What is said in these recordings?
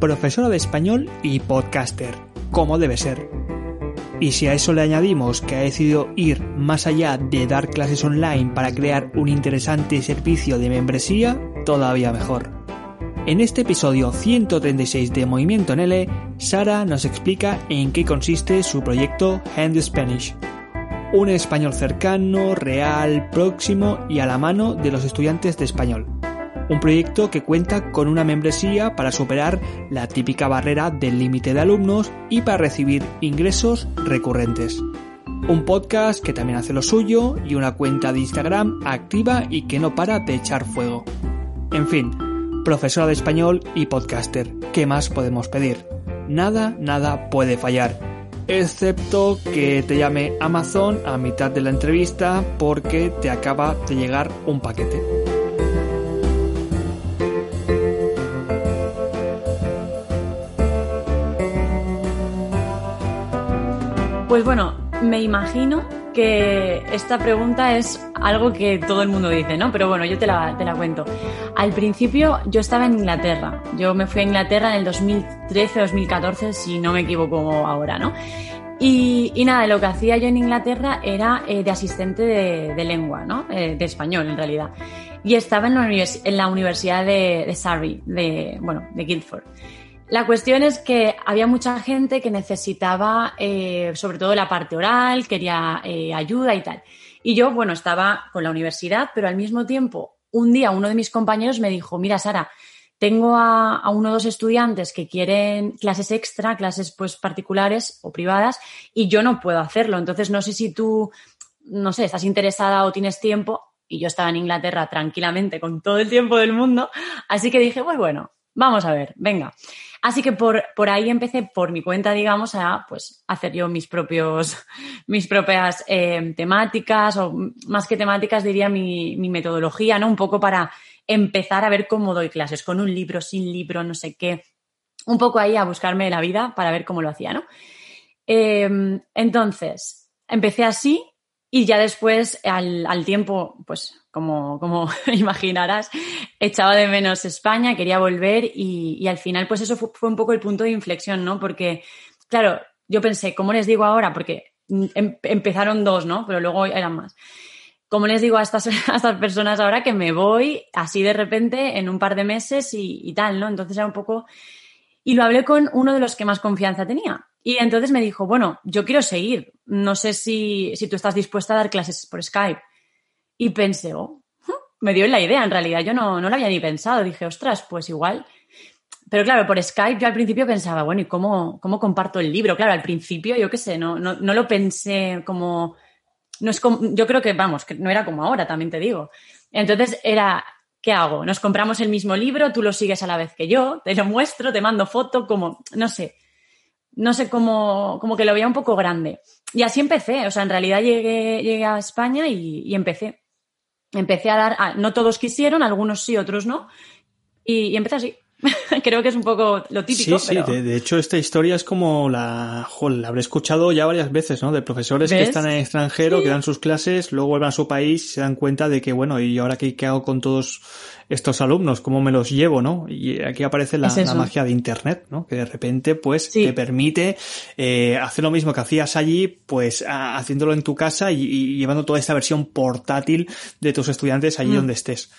profesora de español y podcaster, como debe ser. Y si a eso le añadimos que ha decidido ir más allá de dar clases online para crear un interesante servicio de membresía, todavía mejor. En este episodio 136 de Movimiento en L, Sara nos explica en qué consiste su proyecto Hand Spanish. Un español cercano, real, próximo y a la mano de los estudiantes de español un proyecto que cuenta con una membresía para superar la típica barrera del límite de alumnos y para recibir ingresos recurrentes. Un podcast que también hace lo suyo y una cuenta de Instagram activa y que no para de echar fuego. En fin, profesora de español y podcaster. ¿Qué más podemos pedir? Nada, nada puede fallar. Excepto que te llame Amazon a mitad de la entrevista porque te acaba de llegar un paquete. Pues bueno, me imagino que esta pregunta es algo que todo el mundo dice, ¿no? Pero bueno, yo te la, te la cuento. Al principio yo estaba en Inglaterra. Yo me fui a Inglaterra en el 2013-2014, si no me equivoco ahora, ¿no? Y, nada, lo que hacía yo en Inglaterra era eh, de asistente de, lengua, ¿no? Eh, de español, en realidad. Y estaba en la, univers en la Universidad de, de Surrey, de, bueno, de Guildford. La cuestión es que había mucha gente que necesitaba, eh, sobre todo la parte oral, quería eh, ayuda y tal. Y yo, bueno, estaba con la universidad, pero al mismo tiempo, un día uno de mis compañeros me dijo, mira, Sara, tengo a, a, uno o dos estudiantes que quieren clases extra, clases pues particulares o privadas, y yo no puedo hacerlo. Entonces, no sé si tú, no sé, estás interesada o tienes tiempo. Y yo estaba en Inglaterra tranquilamente con todo el tiempo del mundo. Así que dije, pues bueno, vamos a ver, venga. Así que por, por ahí empecé por mi cuenta, digamos, a pues hacer yo mis propios, mis propias eh, temáticas, o más que temáticas, diría mi, mi metodología, ¿no? Un poco para empezar a ver cómo doy clases, con un libro, sin libro, no sé qué. Un poco ahí a buscarme la vida para ver cómo lo hacía, ¿no? Eh, entonces, empecé así y ya después, al, al tiempo, pues como, como imaginarás, echaba de menos España, quería volver y, y al final, pues eso fue, un poco el punto de inflexión, ¿no? Porque, claro, yo pensé, ¿cómo les digo ahora? Porque em, empezaron dos, ¿no? Pero luego eran más. ¿Cómo les digo a estas, a estas personas ahora que me voy así de repente en un par de meses y, y tal, ¿no? Entonces era un poco... Y lo hablé con uno de los que más confianza tenía, y entonces me dijo, bueno, yo quiero seguir. No sé si, si tú estás dispuesta a dar clases por Skype. Y pensé, oh, me dio la idea, en realidad. Yo no, no lo había ni pensado. Dije, ostras, pues igual. Pero claro, por Skype yo al principio pensaba, bueno, ¿y cómo, cómo comparto el libro? Claro, al principio yo qué sé, no, no, no lo pensé como... No es como, yo creo que, vamos, que no era como ahora, también te digo. Entonces era, ¿qué hago? Nos compramos el mismo libro, tú lo sigues a la vez que yo, te lo muestro, te mando foto, como, no sé no sé cómo, como que lo veía un poco grande. Y así empecé, o sea, en realidad llegué, llegué a España y empecé. Empecé a dar, a, no todos quisieron, algunos sí, otros no, y, y empecé así. Creo que es un poco lo típico. Sí, pero... sí, de, de, hecho esta historia es como la, joder, la habré escuchado ya varias veces, ¿no? De profesores ¿Ves? que están en el extranjero, sí. que dan sus clases, luego vuelven a su país y se dan cuenta de que, bueno, ¿y ahora qué, qué hago con todos estos alumnos? ¿Cómo me los llevo, no? Y aquí aparece la, la magia de Internet, ¿no? Que de repente, pues, sí. te permite eh, hacer lo mismo que hacías allí, pues, a, haciéndolo en tu casa y, y, llevando toda esta versión portátil de tus estudiantes allí mm. donde estés.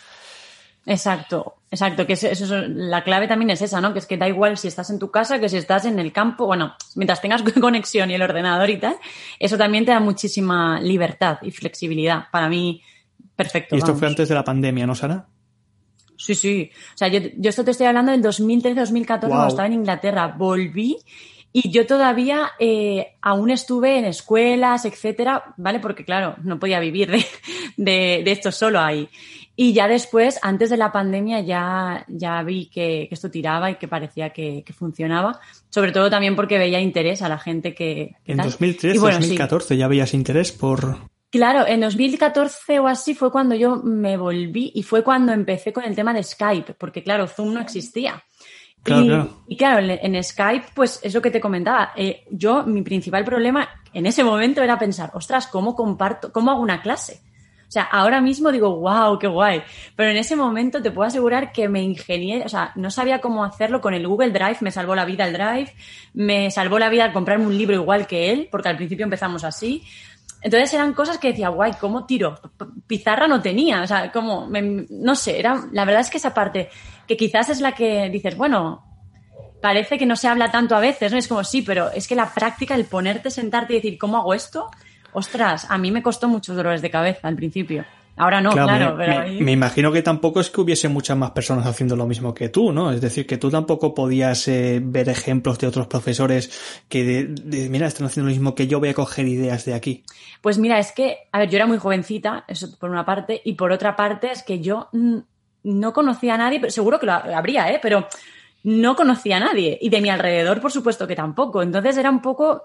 Exacto, exacto, que es, eso, la clave también es esa, ¿no? Que es que da igual si estás en tu casa que si estás en el campo, bueno, mientras tengas conexión y el ordenador y tal, eso también te da muchísima libertad y flexibilidad. Para mí, perfecto. Y esto vamos. fue antes de la pandemia, ¿no, Sara? Sí, sí. O sea, yo, yo esto te estoy hablando del 2013-2014 wow. cuando estaba en Inglaterra. Volví y yo todavía eh, aún estuve en escuelas, etcétera, ¿vale? Porque claro, no podía vivir de, de, de esto solo ahí. Y ya después, antes de la pandemia, ya, ya vi que, que esto tiraba y que parecía que, que, funcionaba. Sobre todo también porque veía interés a la gente que. que en 2013, bueno, 2014 sí. ya veías interés por. Claro, en 2014 o así fue cuando yo me volví y fue cuando empecé con el tema de Skype, porque claro, Zoom no existía. Claro, y, claro. y, claro, en Skype, pues es lo que te comentaba. Eh, yo, mi principal problema en ese momento era pensar, ostras, ¿cómo comparto, cómo hago una clase? O O sea, ahora mismo digo, wow, qué guay. Pero en ese momento te puedo asegurar que me ingenié, o sea, no sabía cómo hacerlo con el Google Drive, me salvó la vida el Drive, me salvó la vida al comprarme un libro igual que él, porque al principio empezamos así. Entonces eran cosas que decía, guay, ¿cómo tiro? Pizarra no tenía, o sea, como, no sé, era, la verdad es que esa parte, que quizás es la que dices, bueno, parece que no se habla tanto a veces, ¿no? Es como, sí, pero es que la práctica, el ponerte, sentarte y decir, ¿cómo hago esto? Ostras, a mí me costó muchos dolores de cabeza al principio. Ahora no, claro, me, pero me, imagino que tampoco es que hubiese muchas más personas haciendo lo mismo que tú, ¿no? Es decir, que tú tampoco podías eh, ver ejemplos de otros profesores que, de, mira, están haciendo lo mismo que yo, voy a coger ideas de aquí. Pues mira, es que, a ver, yo era muy jovencita, eso por una parte, y por otra parte es que yo no conocía a nadie, pero seguro que lo habría, ¿eh? Pero no conocía a nadie. Y de mi alrededor, por supuesto que tampoco. Entonces era un poco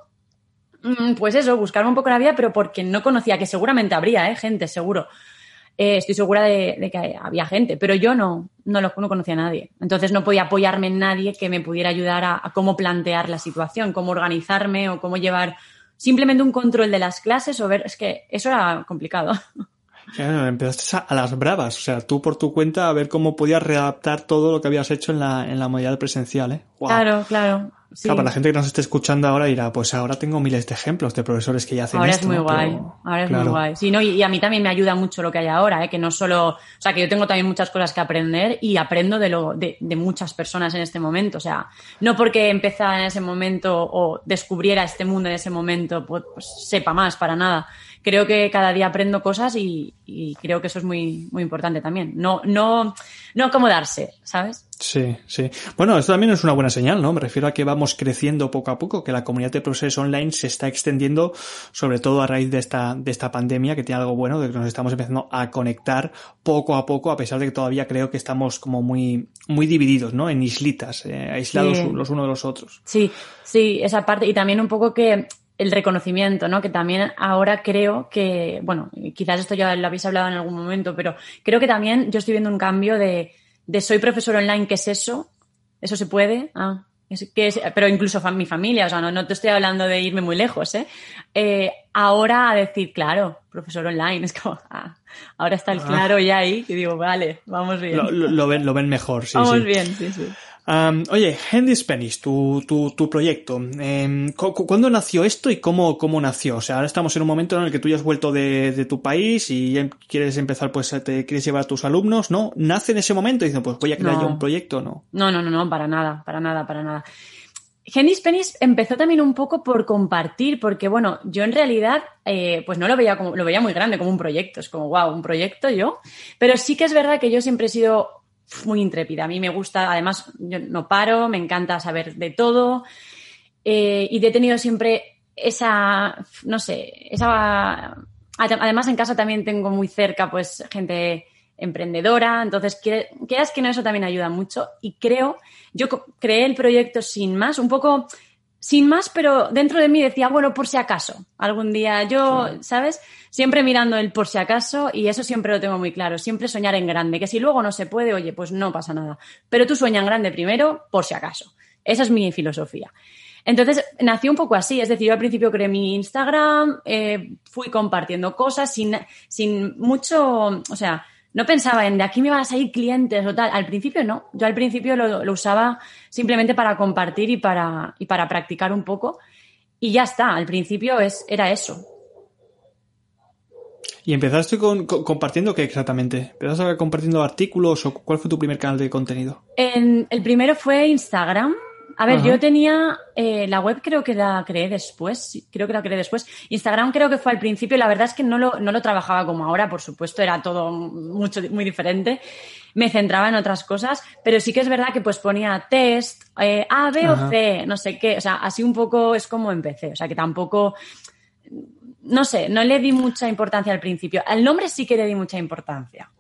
mm, pues eso, buscarme un poco la vida, pero porque no conocía, que seguramente habría, ¿eh? gente, seguro. Eh, estoy segura de, que había gente, pero yo no, no, lo, no conocía a nadie. Entonces no podía apoyarme en nadie que me pudiera ayudar a, cómo plantear la situación, cómo organizarme o cómo llevar simplemente un control de las clases o ver, es que eso era complicado. empezaste a, las bravas, o sea, tú por tu cuenta a ver cómo podías readaptar todo lo que habías hecho en la, en la modalidad presencial, ¿eh? Claro, claro. Claro, para la gente que nos esté escuchando ahora dirá, pues ahora tengo miles de ejemplos de profesores que ya hacen ahora esto. Ahora es muy guay, ahora es muy guay. Sí, no, y, a mí también me ayuda mucho lo que hay ahora, ¿eh? que no solo, o sea, que yo tengo también muchas cosas que aprender y aprendo de, lo, de, de muchas personas en este momento. O sea, no porque empezara en ese momento o descubriera este mundo en ese momento, pues, pues sepa más, para nada creo que cada día aprendo cosas y, creo que eso es muy, muy importante también. No, no, no acomodarse, ¿sabes? Sí, sí. Bueno, esto también es una buena señal, ¿no? Me refiero a que vamos creciendo poco a poco, que la comunidad de profesores online se está extendiendo, sobre todo a raíz de esta, de esta pandemia, que tiene algo bueno, de que nos estamos empezando a conectar poco a poco, a pesar de que todavía creo que estamos como muy, muy divididos, ¿no? En islitas, eh, aislados los unos de los otros. Sí, sí, esa parte. Y también un poco que el reconocimiento, ¿no? Que también ahora creo que, bueno, quizás esto ya lo habéis hablado en algún momento, pero creo que también yo estoy viendo un cambio de, de soy profesor online, ¿qué es eso? ¿Eso se puede? Ah, es, que es, pero incluso mi familia, o sea, no, no, te estoy hablando de irme muy lejos, ¿eh? ¿eh? Ahora a decir, claro, profesor online, es como, ah, ahora está el ah. claro ya ahí, y digo, vale, vamos bien. Lo, ven, lo ven mejor, sí. Vamos bien, sí, sí oye, Handy Spanish, tu, tu, tu proyecto. Eh, ¿Cuándo nació esto y cómo, cómo nació? O sea, ahora estamos en un momento en el que tú ya has vuelto de, de tu país y quieres empezar, pues te quieres llevar a tus alumnos, ¿no? ¿Nace en ese momento y dicen, pues voy a crear yo un proyecto, ¿no? No, no, no, no, para nada, para nada, para nada. Handy Spanish empezó también un poco por compartir, porque bueno, yo en realidad eh, pues no lo veía como, lo veía muy grande como un proyecto, es como wow, un proyecto yo, pero sí que es verdad que yo siempre he sido muy intrépida. A mí me gusta, además, yo no paro, me encanta saber de todo eh, y he tenido siempre esa, no sé, esa... Además, en casa también tengo muy cerca, pues, gente emprendedora, entonces, quieras que no, eso también ayuda mucho y creo, yo creé el proyecto sin más, un poco sin más, pero dentro de mí decía, bueno, por si acaso, algún día yo, ¿sabes? Siempre mirando el por si acaso y eso siempre lo tengo muy claro, siempre soñar en grande, que si luego no se puede, oye, pues no pasa nada, pero tú sueña en grande primero, por si acaso. Esa es mi filosofía. Entonces, nació un poco así, es decir, yo al principio creé mi Instagram, eh, fui compartiendo cosas sin, sin mucho, o sea, no pensaba en de aquí me van a salir clientes o tal. Al principio no. Yo al principio lo, usaba simplemente para compartir y para, y para practicar un poco. Y ya está. Al principio es, era eso. ¿Y empezaste con, compartiendo qué exactamente? ¿Empezaste compartiendo artículos o cuál fue tu primer canal de contenido? En, el primero fue Instagram a ver, yo tenía eh, la web creo que la creé después, creo que la creé después. Instagram creo que fue al principio, la verdad es que no lo, no lo trabajaba como ahora, por supuesto, era todo mucho, muy diferente. Me centraba en otras cosas, pero sí que es verdad que pues ponía test, eh, A, B o C, no sé qué, o sea, así un poco es como empecé, o sea, que tampoco, no sé, no le di mucha importancia al principio. Al nombre sí que le di mucha importancia.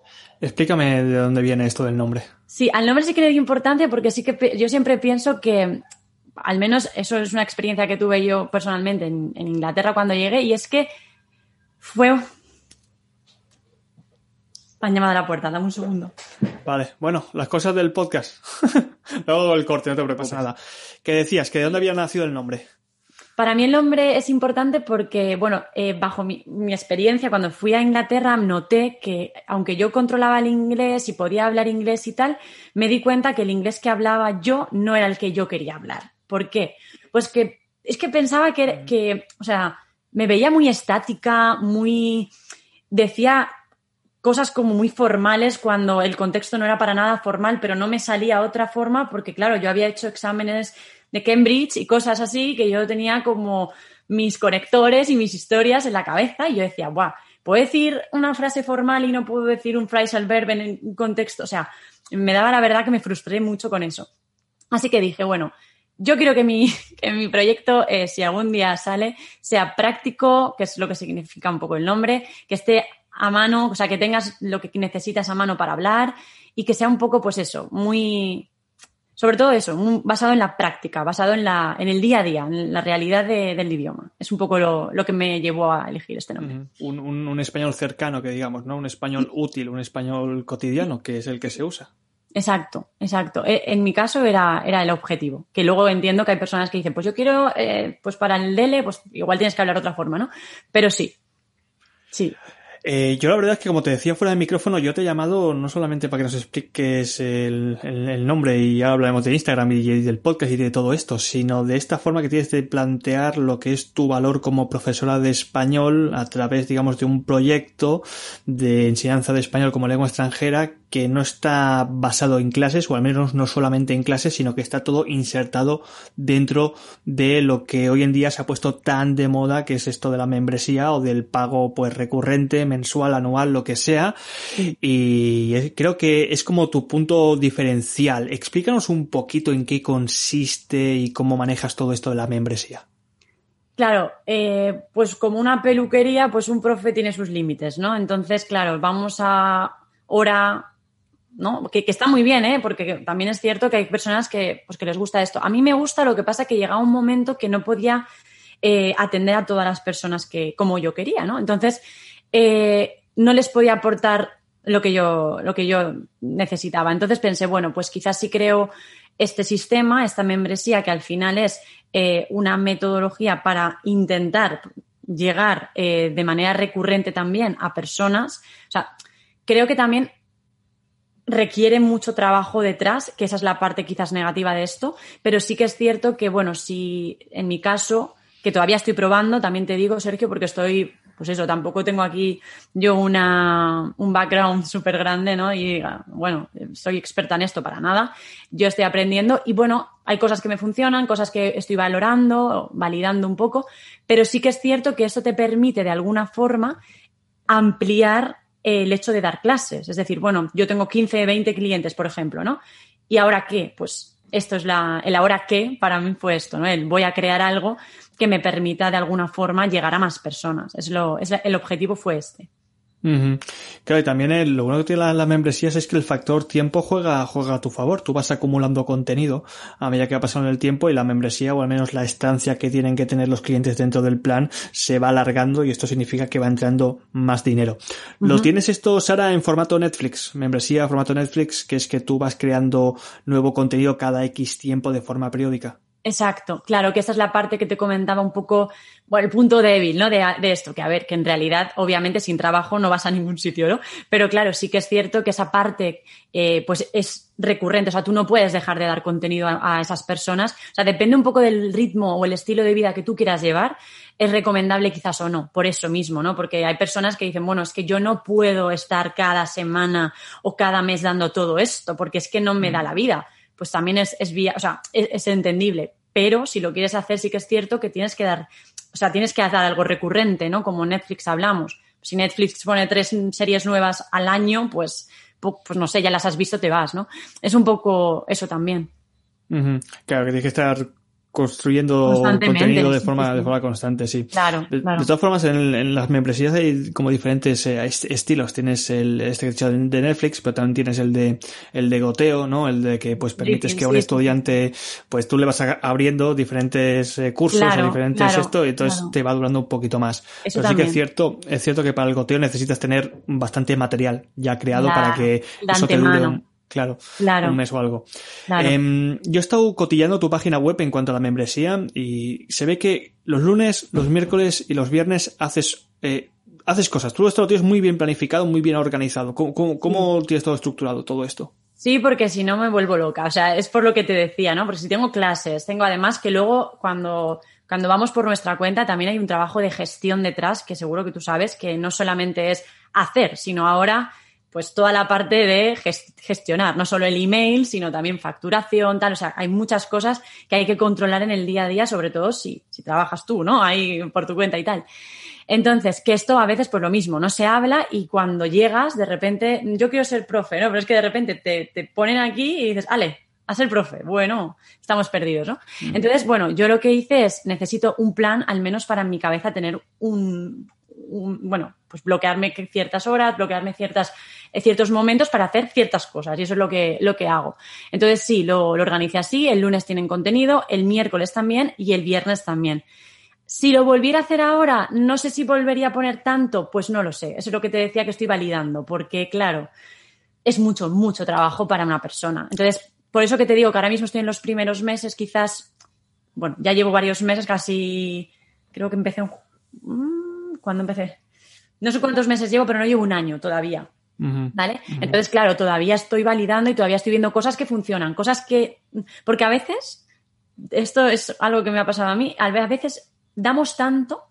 Explícame de dónde viene esto del nombre. Sí, al nombre sí que le di importancia porque sí que yo siempre pienso que, al menos eso es una experiencia que tuve yo personalmente en, Inglaterra cuando llegué, y es que fue. Han llamado a la puerta, dame un segundo. Vale, bueno, las cosas del podcast. Luego el corte, no te preocupes nada. ¿Qué decías? ¿Que de dónde había nacido el nombre? Para mí el nombre es importante porque, bueno, eh, bajo mi, experiencia, cuando fui a Inglaterra, noté que, aunque yo controlaba el inglés y podía hablar inglés y tal, me di cuenta que el inglés que hablaba yo no era el que yo quería hablar. ¿Por qué? Pues que es que pensaba que, que o sea, me veía muy estática, muy... decía cosas como muy formales cuando el contexto no era para nada formal, pero no me salía otra forma porque, claro, yo había hecho exámenes de Cambridge y cosas así que yo tenía como mis conectores y mis historias en la cabeza y yo decía, guau, puedo decir una frase formal y no puedo decir un phrasal verb en un contexto, o sea, me daba la verdad que me frustré mucho con eso. Así que dije, bueno, yo quiero que mi, que mi proyecto, eh, si algún día sale, sea práctico, que es lo que significa un poco el nombre, que esté a mano, o sea, que tengas lo que necesitas a mano para hablar y que sea un poco, pues eso, muy, sobre todo eso, basado en la práctica, basado en, la, en el día a día, en la realidad del idioma. Es un poco lo, que me llevó a elegir este nombre. un, español cercano, que digamos, ¿no? Un español útil, un español cotidiano, que es el que se usa. Exacto, exacto. E, en mi caso era, era el objetivo. Que luego entiendo que hay personas que dicen, pues yo quiero, eh, pues para el DELE, pues igual tienes que hablar de otra forma, ¿no? Pero sí, sí. Eh, yo la verdad es que como te decía fuera del micrófono, yo te he llamado no solamente para que nos expliques el, nombre y ya hablaremos de Instagram y, del podcast y de todo esto, sino de esta forma que tienes de plantear lo que es tu valor como profesora de español a través, digamos, de un proyecto de enseñanza de español como lengua extranjera que no está basado en clases, o al menos no solamente en clases, sino que está todo insertado dentro de lo que hoy en día se ha puesto tan de moda, que es esto de la membresía o del pago pues recurrente, mensual, anual, lo que sea. Y creo que es como tu punto diferencial. Explícanos un poquito en qué consiste y cómo manejas todo esto de la membresía. Claro, eh, pues como una peluquería, pues un profe tiene sus límites, ¿no? Entonces, claro, vamos a hora ¿no? Que, está muy bien, ¿eh? Porque también es cierto que hay personas que, pues, que les gusta esto. A mí me gusta, lo que pasa que llegaba un momento que no podía eh, atender a todas las personas que, como yo quería, ¿no? Entonces, eh, no les podía aportar lo que yo, lo que yo necesitaba. Entonces pensé, bueno, pues quizás si creo este sistema, esta membresía, que al final es eh, una metodología para intentar llegar de manera recurrente también a personas. O sea, creo que también requiere mucho trabajo detrás, que esa es la parte quizás negativa de esto, pero sí que es cierto que, bueno, si en mi caso, que todavía estoy probando, también te digo, Sergio, porque estoy, pues eso, tampoco tengo aquí yo una, un background súper grande, ¿no? Y bueno, soy experta en esto para nada. Yo estoy aprendiendo y bueno, hay cosas que me funcionan, cosas que estoy valorando, validando un poco, pero sí que es cierto que esto te permite de alguna forma ampliar el hecho de dar clases. Es decir, bueno, yo tengo 15, 20 clientes, por ejemplo, ¿no? ¿Y ahora qué? Pues esto es la, el ahora qué para mí fue esto, ¿no? El voy a crear algo que me permita de alguna forma llegar a más personas. Es lo, es, el objetivo fue este. Claro, y también lo bueno que tiene las membresías es que el factor tiempo juega, juega a tu favor. Tú vas acumulando contenido a medida que va pasando el tiempo y la membresía, o al menos la estancia que tienen que tener los clientes dentro del plan, se va alargando y esto significa que va entrando más dinero. Lo tienes esto, Sara, en formato Netflix, membresía, formato Netflix, que es que tú vas creando nuevo contenido cada X tiempo de forma periódica. Exacto, claro, que esa es la parte que te comentaba un poco, bueno, el punto débil, ¿no? De, esto, que a ver, que en realidad, obviamente, sin trabajo no vas a ningún sitio, ¿no? Pero claro, sí que es cierto que esa parte, eh, pues es recurrente, o sea, tú no puedes dejar de dar contenido a, esas personas, o sea, depende un poco del ritmo o el estilo de vida que tú quieras llevar, es recomendable quizás o no, por eso mismo, ¿no? Porque hay personas que dicen, bueno, es que yo no puedo estar cada semana o cada mes dando todo esto, porque es que no me da mm. la vida pues también es, es vía, o sea, es, entendible. Pero si lo quieres hacer, sí que es cierto que tienes que dar, o sea, tienes que hacer algo recurrente, ¿no? Como Netflix hablamos. Si Netflix pone tres series nuevas al año, pues, pues no sé, ya las has visto, te vas, ¿no? Es un poco eso también. Claro, que tienes que estar construyendo contenido de forma, de forma constante, sí. Claro. De, todas formas, en, las membresías hay como diferentes eh, estilos. Tienes el este de Netflix, pero también tienes el de el de goteo, ¿no? El de que pues permites que a un estudiante, pues tú le vas abriendo diferentes eh, cursos o diferentes esto, y entonces te va durando un poquito más. pero sí que es cierto, es cierto que para el goteo necesitas tener bastante material ya creado para que eso te dure Claro, Claro. un mes o algo. Claro. Em, yo he estado cotillando tu página web en cuanto a la membresía y se ve que los lunes, los miércoles y los viernes haces, eh, haces cosas. Tú esto lo tienes muy bien planificado, muy bien organizado. ¿Cómo, cómo- cómo tienes todo estructurado todo esto? Sí, porque si no me vuelvo loca. O sea, es por lo que te decía, ¿no? Porque si tengo clases, tengo además que luego cuando, cuando vamos por nuestra cuenta también hay un trabajo de gestión detrás que seguro que tú sabes que no solamente es hacer, sino ahora pues toda la parte de ges- gestionar, no solo el email, sino también facturación, tal. O sea, hay muchas cosas que hay que controlar en el día a día, sobre todo si, si trabajas tú, ¿no? Ahí por tu cuenta y tal. Entonces, que esto a veces pues lo mismo, no se habla y cuando llegas, de repente, yo quiero ser profe, ¿no? Pero es que de repente te, te ponen aquí y dices, ale, a ser profe. Bueno, estamos perdidos, ¿no? Entonces, bueno, yo lo que hice es, necesito un plan, al menos para en mi cabeza tener un, un- bueno, pues bloquearme que- ciertas horas, bloquearme ciertas, ciertos momentos para hacer ciertas cosas y eso es lo que, lo que hago. Entonces sí, lo, lo organicé así, el lunes tienen contenido, el miércoles también y el viernes también. Si lo volviera a hacer ahora, no sé si volvería a poner tanto, pues no lo sé. Eso es lo que te decía que estoy validando, porque claro, es mucho, mucho trabajo para una persona. Entonces, por eso que te digo que ahora mismo estoy en los primeros meses, quizás, bueno, ya llevo varios meses, casi, creo que empecé ju- mm, ¿Cuándo empecé? No sé cuántos meses llevo, pero no llevo un año todavía. ¿Vale? Entonces, claro, todavía estoy validando y todavía estoy viendo cosas que funcionan, cosas que. Porque a veces, esto es algo que me ha pasado a mí, a veces damos tanto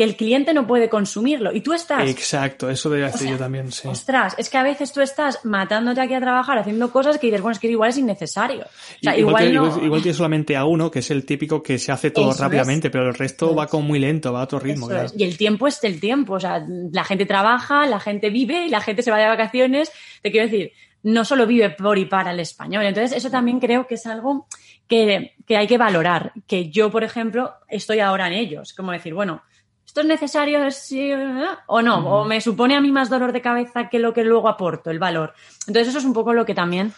que el cliente no puede consumirlo y tú estás. Exacto, eso debe hacer sea, yo también, sí. Ostras, es que a veces tú estás matándote aquí a trabajar haciendo cosas que dices, bueno, es que igual es innecesario. O sea, igual, igual, no. igual- igual tienes solamente a uno, que es el típico que se hace todo Eso rápidamente, pero el resto Eso va como muy lento, va a otro ritmo. Claro. Y el tiempo es el tiempo. O sea, la gente trabaja, la gente vive y la gente se va de vacaciones. Te quiero decir, no solo vive por y para el español. Entonces, eso también creo que es algo que, que hay que valorar. Que yo, por ejemplo, estoy ahora en ellos. Como decir, bueno, ¿esto es necesario sí, eh, o no? ¿O me supone a mí más dolor de cabeza que lo que luego aporto, el valor? Entonces, eso es un poco lo que también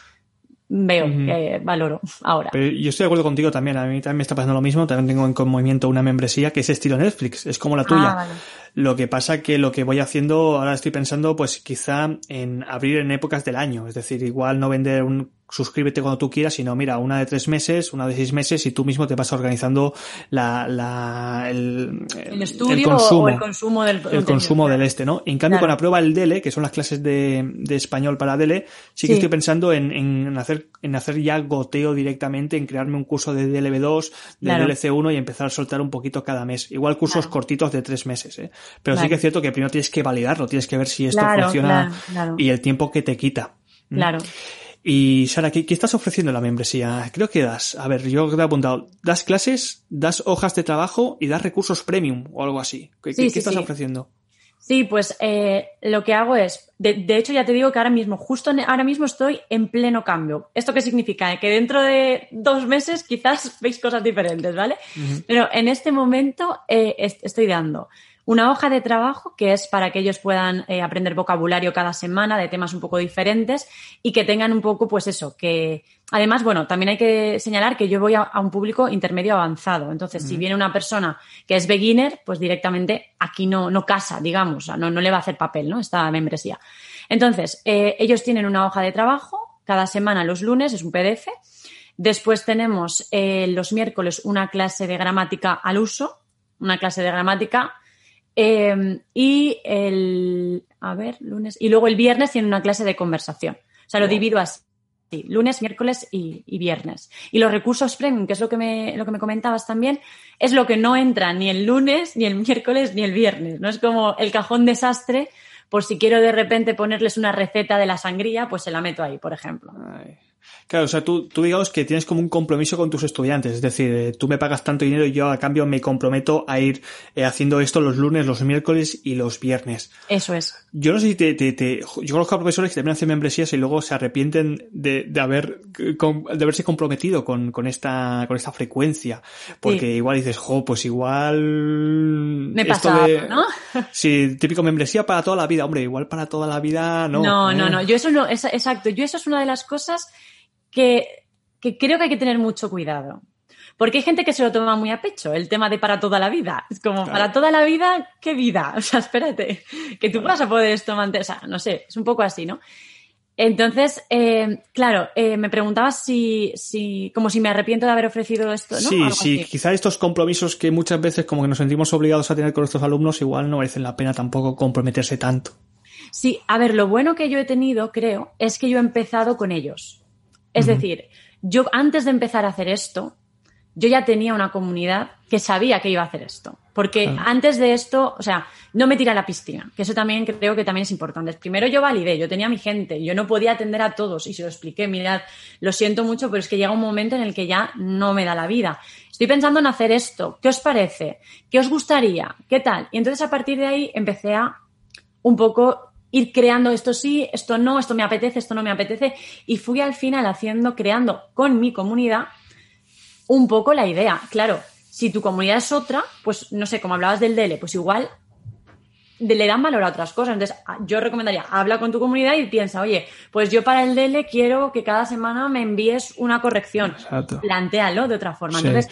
veo, que valoro ahora. Pero yo estoy de acuerdo contigo también, a mí también me está pasando lo mismo, también tengo en movimiento una membresía que es estilo Netflix, es como la tuya. Ah, vale. Lo que pasa que lo que voy haciendo, ahora estoy pensando pues quizá en abrir en épocas del año, es decir, igual no vender un suscríbete cuando tú quieras, sino mira, una de tres meses, una de seis meses y tú mismo te vas organizando la, la, el, El estudio consumo o el consumo del el consumo claro. del este, ¿no? En cambio, Claro. con la prueba del DELE, que son las clases de, de español para DELE, sí que Sí. estoy pensando en, en hacer, en hacer ya goteo directamente, en crearme un curso de DLB2, de Claro. DLC1 y empezar a soltar un poquito cada mes. Igual cursos Claro. cortitos de tres meses, ¿eh? Pero sí que es cierto que primero tienes que validarlo, tienes que ver si esto Claro, funciona claro, claro. y el tiempo que te quita. ¿Mm? Y Sara, ¿qué, qué estás ofreciendo en la membresía? Creo que das, a ver, yo te he apuntado, das clases, das hojas de trabajo y das recursos premium o algo así. ¿Qué, Sí, qué- sí, qué estás sí. ofreciendo? Sí, pues eh, lo que hago es, de, de hecho ya te digo que ahora mismo, justo en- ahora mismo estoy en pleno cambio. ¿Esto qué significa? Que dentro de dos meses quizás veis cosas diferentes, ¿vale? Pero en este momento eh, est- estoy dando una hoja de trabajo que es para que ellos puedan eh, aprender vocabulario cada semana de temas un poco diferentes y que tengan un poco, pues eso, que además, bueno, también hay que señalar que yo voy a, a un público intermedio avanzado. Entonces, si viene una persona que es beginner, pues directamente aquí no, no casa, digamos, o sea, no, no le va a hacer papel, ¿no? Esta membresía. Entonces, eh, ellos tienen una hoja de trabajo cada semana los lunes, es un PDF. Después tenemos eh, los miércoles una clase de gramática al uso, una clase de gramática. Eh, y el, a ver, lunes. Y luego el viernes tiene una clase de conversación. O sea, lo divido así. Lunes, miércoles y, y viernes. Y los recursos premium, que es lo que, me, lo que me comentabas también, es lo que no entra ni el lunes, ni el miércoles, ni el viernes. No es como el cajón desastre, por si quiero de repente ponerles una receta de la sangría, pues se la meto ahí, por ejemplo. Ay. Claro, o sea, tú, tú digamos que tienes como un compromiso con tus estudiantes, es decir, eh, tú me pagas tanto dinero y yo a cambio me comprometo a ir eh, haciendo esto los lunes, los miércoles y los viernes. Eso es. Yo no sé si te, te, te- yo conozco a profesores que también hacen membresías y luego se arrepienten de, de haber de haberse comprometido con, con esta con esta frecuencia, porque Sí. igual dices, jo, pues igual Me pasa de- ¿no? Sí, típico membresía para toda la vida, hombre, igual para toda la vida no. No, no, ¿eh? no. Yo eso no, es, exacto. Yo eso es una de las cosas que, que creo que hay que tener mucho cuidado. Porque hay gente que se lo toma muy a pecho, el tema de para toda la vida. Es como, Claro. para toda la vida, ¿qué vida? O sea, espérate, que tú vas a poder esto mantener. O sea, no sé, es un poco así, ¿no? Entonces, eh, claro, eh, me preguntabas si, si, como si me arrepiento de haber ofrecido esto, ¿no? Sí, sí, quizá estos compromisos que muchas veces como que nos sentimos obligados a tener con nuestros alumnos, igual no merecen la pena tampoco comprometerse tanto. Sí, a ver, lo bueno que yo he tenido, creo, es que yo he empezado con ellos. Es decir, yo antes de empezar a hacer esto, yo ya tenía una comunidad que sabía que iba a hacer esto. Porque antes de esto, o sea, no me tira a la piscina, que eso también creo que también es importante. Primero yo validé, yo tenía mi gente, yo no podía atender a todos y se lo expliqué, mirad, lo siento mucho, pero es que llega un momento en el que ya no me da la vida. Estoy pensando en hacer esto, ¿qué os parece? ¿Qué os gustaría? ¿Qué tal? Y entonces a partir de ahí empecé a un poco ir creando esto sí, esto no, esto me apetece, esto no me apetece, y fui al final haciendo, creando con mi comunidad un poco la idea. Claro, si tu comunidad es otra, pues no sé, como hablabas del DL, pues igual le dan valor a otras cosas. Entonces, yo recomendaría, habla con tu comunidad y piensa, oye, pues yo para el DL quiero que cada semana me envíes una corrección. Exacto. Plantéalo de otra forma. Entonces,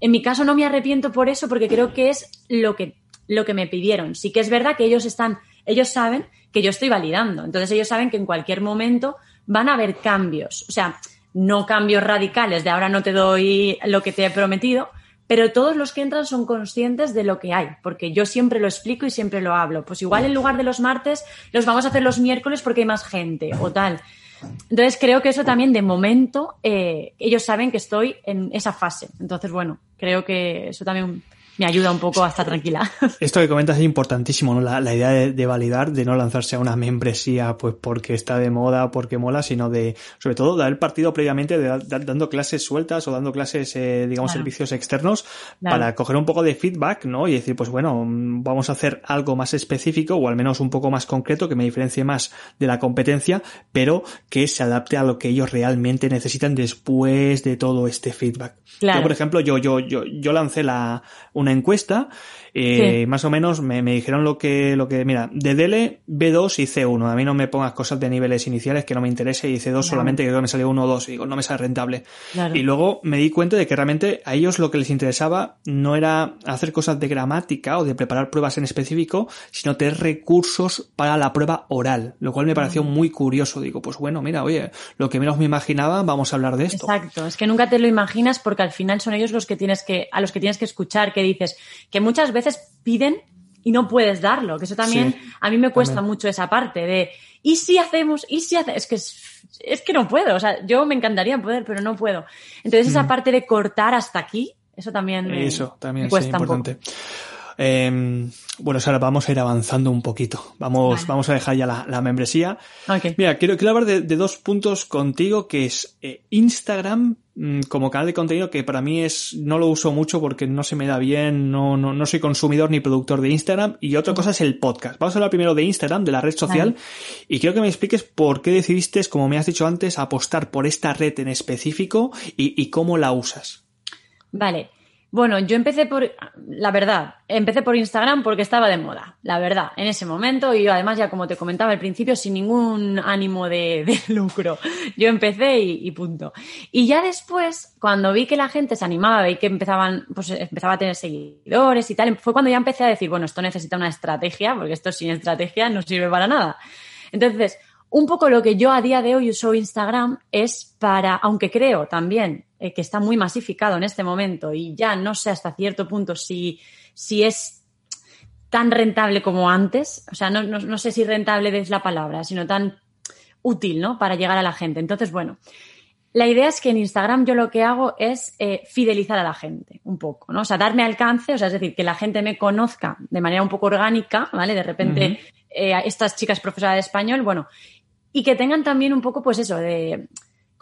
en mi caso no me arrepiento por eso porque creo que es lo que, lo que me pidieron. Sí que es verdad que ellos están, ellos saben que yo estoy validando. Entonces, ellos saben que en cualquier momento van a haber cambios. O sea, no cambios radicales de ahora no te doy lo que te he prometido, pero todos los que entran son conscientes de lo que hay, porque yo siempre lo explico y siempre lo hablo. Pues igual en lugar de los martes, los vamos a hacer los miércoles porque hay más gente o tal. Entonces creo que eso también de momento eh, ellos saben que estoy en esa fase. Entonces, bueno, creo que eso también me ayuda un poco a estar tranquila. Esto que comentas es importantísimo, ¿no? La, idea de, validar, de no lanzarse a una membresía pues porque está de moda, porque mola, sino de, sobre todo, dar el partido previamente de, dando clases sueltas o dando clases, eh, digamos, servicios externos para coger un poco de feedback, ¿no? Y decir, pues bueno, vamos a hacer algo más específico o al menos un poco más concreto que me diferencie más de la competencia, pero que se adapte a lo que ellos realmente necesitan después de todo este feedback. Yo, por ejemplo, yo, yo, yo, yo lancé la, una encuesta eh, Más o menos me, dijeron lo que, lo que, mira, de DL, B2 y C1. A mí no me pongas cosas de niveles iniciales que no me interese y C2 solamente que me salió 1 o 2 y digo, no me sale rentable. Y luego me di cuenta de que realmente a ellos lo que les interesaba no era hacer cosas de gramática o de preparar pruebas en específico, sino tener recursos para la prueba oral, lo cual me pareció muy curioso. Digo, pues bueno, mira, oye, lo que menos me imaginaba, vamos a hablar de esto. Exacto, es que nunca te lo imaginas porque al final son ellos los que tienes que, a los que tienes que escuchar, que dices, que muchas veces piden y no puedes darlo, que eso también a mí me cuesta mucho esa parte de ¿y si hacemos? ¿y si hacemos? Es que es, que no puedo, o sea, yo me encantaría poder, pero no puedo. Entonces esa mm. parte de cortar hasta aquí, eso también me, eso cuesta importante. Em, bueno, ahora vamos a ir avanzando un poquito. Vamos, vamos a dejar ya la, membresía. Mira, quiero, quiero hablar de, dos puntos contigo, que es eh, Instagram mm, como canal de contenido, que para mí es, no lo uso mucho porque no se me da bien, no, no, no soy consumidor ni productor de Instagram. Y otra cosa es el podcast. Vamos a hablar primero de Instagram, de la red social. Y quiero que me expliques por qué decidiste, como me has dicho antes, apostar por esta red en específico y, y cómo la usas. Vale. Bueno, yo empecé por, la verdad, empecé por Instagram porque estaba de moda, la verdad, en ese momento y además ya como te comentaba al principio, sin ningún ánimo de, lucro. Yo empecé y, punto. Y ya después, cuando vi que la gente se animaba y que empezaban, pues empezaba a tener seguidores y tal, fue cuando ya empecé a decir, bueno, esto necesita una estrategia, porque esto sin estrategia no sirve para nada. Entonces, un poco lo que yo a día de hoy uso Instagram es para, aunque creo también eh, que está muy masificado en este momento y ya no sé hasta cierto punto si, si es tan rentable como antes, o sea, no, no, sé si rentable es la palabra, sino tan útil, ¿no? Para llegar a la gente. Entonces, bueno, la idea es que en Instagram yo lo que hago es eh, fidelizar a la gente un poco, ¿no? O sea, darme alcance, o sea, es decir, que la gente me conozca de manera un poco orgánica, ¿vale? De repente, eh, estas chicas profesoras de español, bueno, y que tengan también un poco, pues eso, de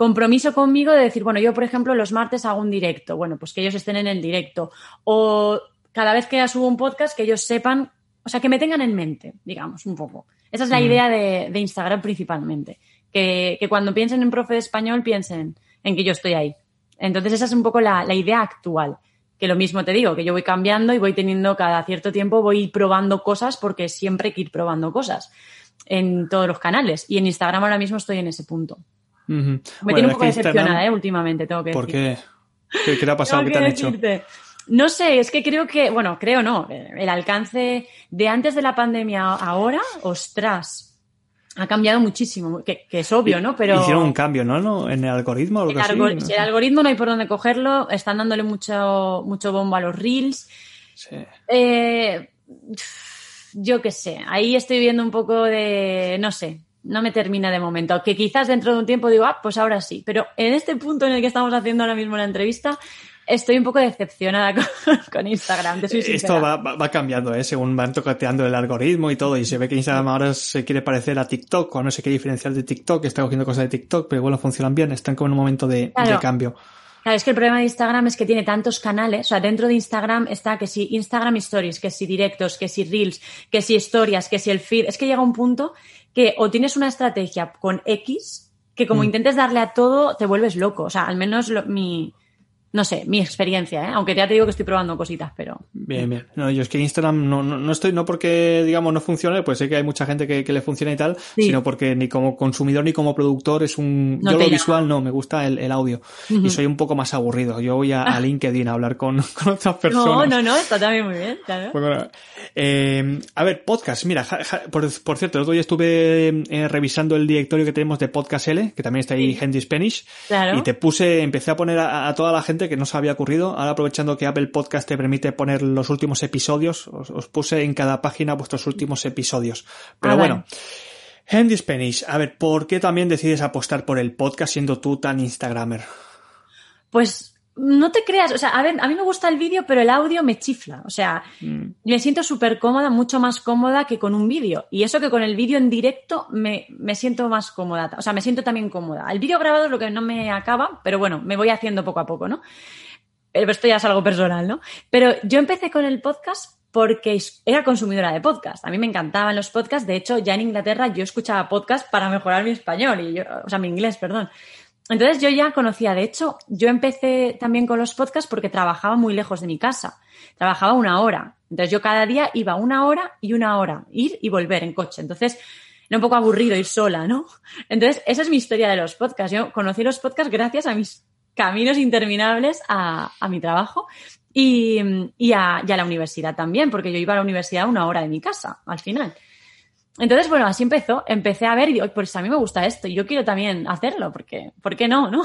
compromiso conmigo de decir, bueno, yo, por ejemplo, los martes hago un directo, bueno, pues que ellos estén en el directo. O cada vez que subo un podcast, que ellos sepan, o sea, que me tengan en mente, digamos, un poco. Esa es la idea de, Instagram principalmente. Que, cuando piensen en profe de español, piensen en que yo estoy ahí. Entonces, esa es un poco la, la idea actual que lo mismo te digo, que yo voy cambiando y voy teniendo cada cierto tiempo, voy probando cosas porque siempre hay que ir probando cosas en todos los canales. Y en Instagram ahora mismo estoy en ese punto. Me tiene un poco decepcionada, ¿eh? Últimamente, tengo que ¿Por qué? ¿Qué, te ha pasado? ¿Qué te han hecho? No sé, es que creo que, bueno, creo no, el alcance de antes de la pandemia ahora, ostras. ha cambiado muchísimo, que, es obvio, ¿no? Pero hicieron un cambio, ¿no? En el algoritmo o algo el, el algoritmo no hay por dónde cogerlo, están dándole mucho mucho bombo a los reels. Sí. Eh, yo qué sé, ahí estoy viendo un poco de, no sé, no me termina de momento. Que quizás dentro de un tiempo digo, ah, pues ahora sí. Pero en este punto en el que estamos haciendo ahora mismo la entrevista, estoy un poco decepcionada con, Instagram. Esto va, cambiando, ¿eh? según van tocateando el algoritmo y todo. Y se ve que Instagram ahora se quiere parecer a TikTok, o no sé qué diferenciar de TikTok, está cogiendo cosas de TikTok, pero bueno, funcionan bien, están como en un momento de, cambio. Claro, es que el problema de Instagram es que tiene tantos canales. O sea, dentro de Instagram está que si Instagram Stories, que si directos, que si Reels, que si historias, que si el feed. Es que llega un punto que o tienes una estrategia con X que como mm. intentes darle a todo te vuelves loco. O sea, al menos mi, no sé, mi experiencia, ¿eh? aunque ya te digo que estoy probando cositas, pero... Bien, bien. No, yo es que Instagram no, no, estoy, no porque, digamos, no funcione, pues sé que hay mucha gente que, le funciona y tal, sino porque ni como consumidor ni como productor es un... yo lo visual no, me gusta el, audio y soy un poco más aburrido. Yo voy a, LinkedIn a hablar con, otras personas. No, no, no, está también muy bien, claro. Pues eh, a ver, podcast, mira, por, cierto, el otro día estuve eh, revisando el directorio que tenemos de Podcast L, que también está ahí Handy Spanish, y te puse, empecé a poner a toda la gente que no se había ocurrido. Ahora aprovechando que Apple Podcast te permite poner los últimos episodios, os, puse en cada página vuestros últimos episodios. Pero ah, bueno. Handy Spanish, a ver, ¿por qué también decides apostar por el podcast siendo tú tan Instagramer? Pues no te creas, o sea, a ver, a mí me gusta el vídeo, pero el audio me chifla. O sea, mm. me siento súper cómoda, mucho más cómoda que con un vídeo. Y eso que con el vídeo en directo me, me, siento más cómoda. O sea, me siento también cómoda. El vídeo grabado es lo que no me acaba, pero bueno, me voy haciendo poco a poco, ¿no? Pero esto ya es algo personal, ¿no? Pero yo empecé con el podcast porque era consumidora de podcast. A mí me encantaban los podcasts. De hecho, ya en Inglaterra yo escuchaba podcast para mejorar mi español, y yo, o sea, mi inglés, perdón. Entonces yo ya conocía, de hecho, yo empecé también con los podcasts porque trabajaba muy lejos de mi casa. Trabajaba una hora. Entonces yo cada día iba una hora y una hora, ir y volver en coche. Entonces era un poco aburrido ir sola, ¿no? Entonces esa es mi historia de los podcasts. Yo conocí los podcasts gracias a mis caminos interminables a, mi trabajo y, a, y a la universidad también, porque yo iba a la universidad una hora de mi casa al final. Entonces, bueno, así empezó. Empecé a ver y digo, pues a mí me gusta esto y yo quiero también hacerlo, porque, ¿por qué no, no?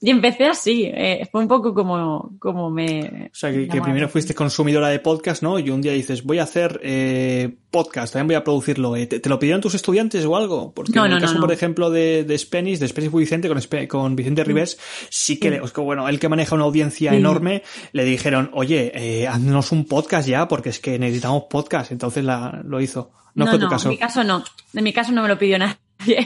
Y empecé así. Eh, fue un poco como, como me. O sea, que, primero fuiste consumidora de podcast, ¿no? Y un día dices, voy a hacer eh, podcast, también voy a producirlo. Eh, ¿Te, lo pidieron tus estudiantes o algo? Porque en el caso, por ejemplo, de, de Spanish, de Spanish Vicente, con, con Vicente Ribés, sí que, es que, bueno, él que maneja una audiencia enorme, le dijeron, oye, eh, haznos un podcast ya, porque es que necesitamos podcast. Entonces la, lo hizo. No, fue tu caso. En mi caso no. En mi caso no me lo pidió nadie.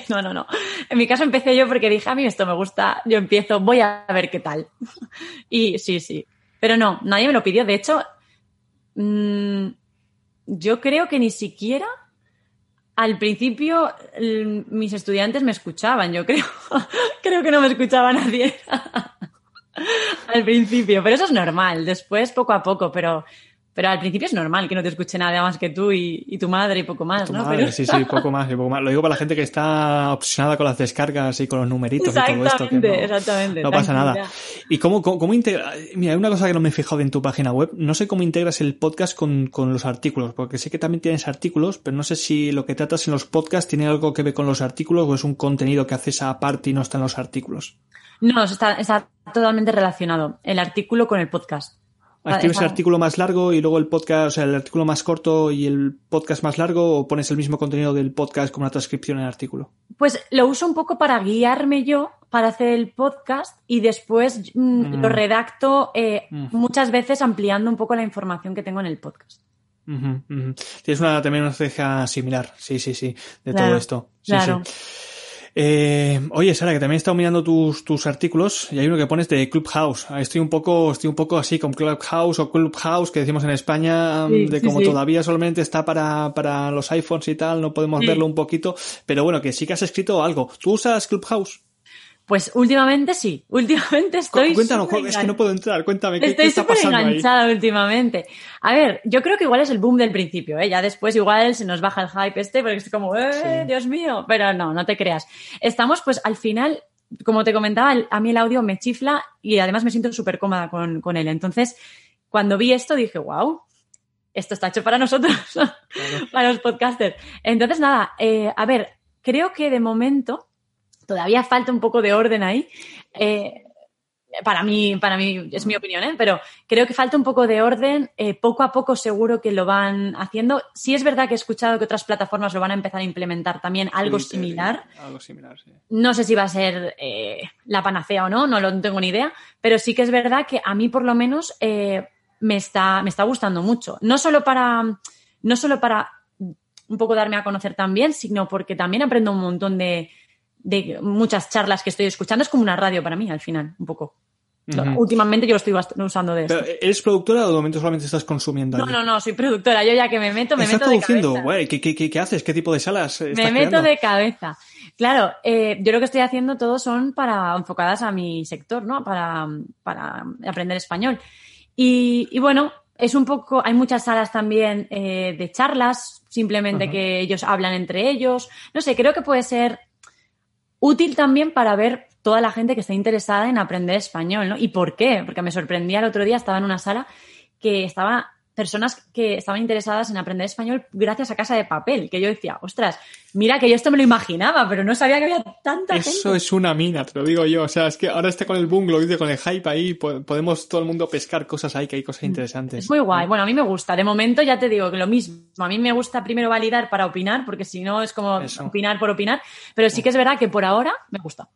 No, no, no. En mi caso empecé yo porque dije, a mí esto me gusta, yo empiezo, voy a ver qué tal. Y sí, sí. Pero no, nadie me lo pidió. De hecho, mmm, yo creo que ni siquiera al principio mis estudiantes me escuchaban, yo creo. creo que no me escuchaba nadie. al principio, pero eso es normal. Después, poco a poco, pero pero al principio es normal que no te escuche nada más que tú y, tu madre y poco más, ¿no? Sí, sí, poco más y poco más. Lo digo para la gente que está obsesionada con las descargas y con los numeritos y todo esto. Que no, exactamente. No pasa nada. ¿Y cómo, cómo, integra... Mira, hay una cosa que no me he fijado en tu página web. No sé cómo integras el podcast con, con los artículos, porque sé que también tienes artículos, pero no sé si lo que tratas en los podcasts tiene algo que ver con los artículos o es un contenido que haces aparte y no está en los artículos. No, está, está totalmente relacionado el artículo con el podcast. ¿Escribes el artículo más largo y luego el podcast, o sea, el artículo más corto y el podcast más largo o pones el mismo contenido del podcast como una transcripción en el artículo? Pues lo uso un poco para guiarme yo para hacer el podcast y después mm, lo mm. redacto eh, mm. muchas veces ampliando un poco la información que tengo en el podcast. Tienes una, también una ceja similar, sí, sí, sí, de todo esto. Sí, claro. Sí. Eh, oye, Sara, que también he estado mirando tus, tus artículos y hay uno que pones de Clubhouse. Estoy un poco, estoy un poco así con Clubhouse o Clubhouse que decimos en España, de como todavía solamente está para, para los iPhones y tal, no podemos verlo un poquito, pero bueno, que sí que has escrito algo. ¿Tú usas Clubhouse? Pues últimamente sí, últimamente estoy. Cuéntanos, es que no puedo entrar, cuéntame qué, estoy está pasando enganchada últimamente. A ver, yo creo que igual es el boom del principio, ¿eh? Ya después igual se nos baja el hype este porque estoy como, ¡eh, Dios mío! Pero no, no te creas. Estamos pues al final, como te comentaba, a mí el audio me chifla y además me siento súper cómoda con, con él. Entonces, cuando vi esto dije, wow, esto está hecho para nosotros, para los podcasters. Entonces, nada, eh, a ver, creo que de momento todavía falta un poco de orden ahí. Eh, para mí, para mí es mi opinión, ¿eh? pero creo que falta un poco de orden. Eh, poco a poco seguro que lo van haciendo. Sí es verdad que he escuchado que otras plataformas lo van a empezar a implementar también algo similar. algo similar, sí. No sé si va a ser eh, la panacea o no, no lo tengo ni idea, pero sí que es verdad que a mí por lo menos me, está, me está gustando mucho. No solo para, no solo para un poco darme a conocer también, sino porque también aprendo un montón de, de muchas charlas que estoy escuchando. Es como una radio para mí al final, un poco. Últimamente yo lo estoy usando de esto. ¿Eres productora o de momento solamente estás consumiendo? No, no, no, soy productora. Yo ya que me meto, me ¿Estás meto produciendo? de cabeza. ¿qué, qué, qué, haces? ¿Qué tipo de salas estás Me meto creando? de cabeza. Claro, eh, yo lo que estoy haciendo todo son para enfocadas a mi sector, ¿no? Para, para aprender español. Y, y bueno, es un poco, hay muchas salas también eh, de charlas, simplemente que ellos hablan entre ellos. No sé, creo que puede ser útil también para ver toda la gente que está interesada en aprender español, ¿no? ¿Y por qué? Porque me sorprendía el otro día, estaba en una sala que estaba personas que estaban interesadas en aprender español gracias a Casa de Papel, que yo decía, ostras, mira que yo esto me lo imaginaba, pero no sabía que había tanta Eso gente. es una mina, te lo digo yo. O sea, es que ahora está con el boom, lo dice con el hype ahí, po- podemos todo el mundo pescar cosas ahí, que hay cosas interesantes. Es muy guay. Bueno, a mí me gusta. De momento ya te digo que lo mismo. A mí me gusta primero validar para opinar, porque si no es como Eso. opinar por opinar. Pero sí que es verdad que por ahora me gusta.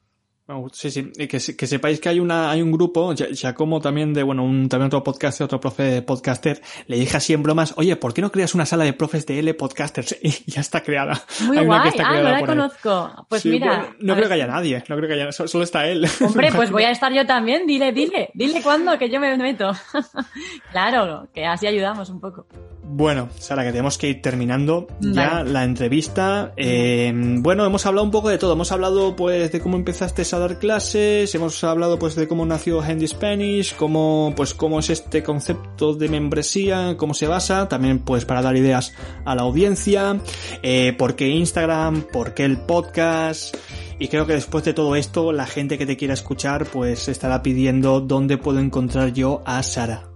Sí, sí, y que, se- que sepáis que hay una, hay un grupo, ya, ya como también de, bueno, un, también otro podcaster, otro profe de podcaster, le dije así en bromas, oye, ¿por qué no creas una sala de profes de L podcasters? Y ya está creada. Muy Hay una que guay. está Ah, no la ahí. conozco. Pues Sí, mira. bueno, no creo ver que haya nadie, no creo que haya, so- solo está él. Hombre, pues voy a estar yo también. Dile, dile. Dile cuándo que yo me meto. claro, que así ayudamos un poco. Bueno, Sara, que tenemos que ir terminando ya Vale. la entrevista. Eh, bueno, hemos hablado un poco de todo. Hemos hablado, pues, de cómo empezaste a dar clases. Hemos hablado, pues, de cómo nació Handy Spanish, cómo, pues, cómo es este concepto de membresía, cómo se basa. También, pues, para dar ideas a la audiencia. Eh, por qué Instagram, por qué el podcast. Y creo que después de todo esto, la gente que te quiera escuchar, pues, estará pidiendo dónde puedo encontrar yo a Sara.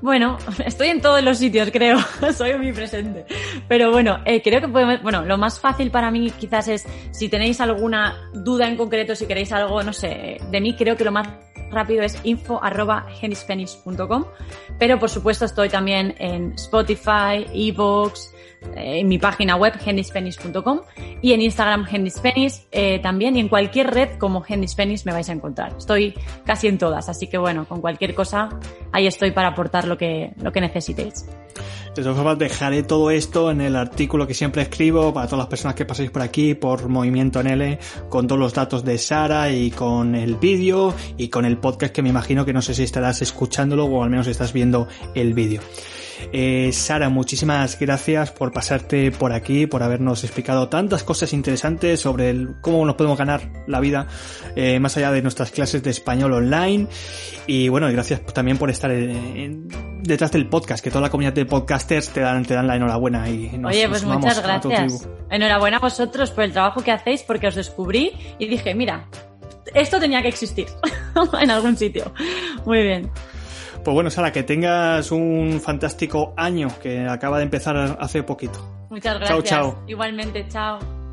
Bueno, estoy en todos los sitios, creo. Soy omnipresente. Pero bueno, eh, creo que podemos. Bueno, lo más fácil para mí quizás es si tenéis alguna duda en concreto, si queréis algo, no sé, de mí, creo que lo más rápido es info arroba genispanish.com. Pero por supuesto estoy también en Spotify, Evox, en mi página web genispanish.com y en Instagram genispanish eh, también y en cualquier red como genispanish me vais a encontrar. Estoy casi en todas, así que bueno, con cualquier cosa ahí estoy para aportar lo que, lo que necesitéis. De todas formas, dejaré todo esto en el artículo que siempre escribo para todas las personas que paséis por aquí, por Movimiento NL, con todos los datos de Sara y con el vídeo y con el podcast que me imagino que no sé si estarás escuchándolo o al menos estás viendo el vídeo. Eh, Sara, muchísimas gracias por pasarte por aquí, por habernos explicado tantas cosas interesantes sobre el- cómo nos podemos ganar la vida eh, más allá de nuestras clases de español online. Y bueno, gracias también por estar en- en- detrás del podcast, que toda la comunidad de podcasters te dan, te dan la enhorabuena. Y nos- Oye, pues muchas a gracias. tribu. Enhorabuena a vosotros por el trabajo que hacéis porque os descubrí y dije, mira, esto tenía que existir en algún sitio. Muy bien. Pues bueno, Sara, que tengas un fantástico año que acaba de empezar hace poquito. Muchas Chao, gracias. chao. Igualmente, chao.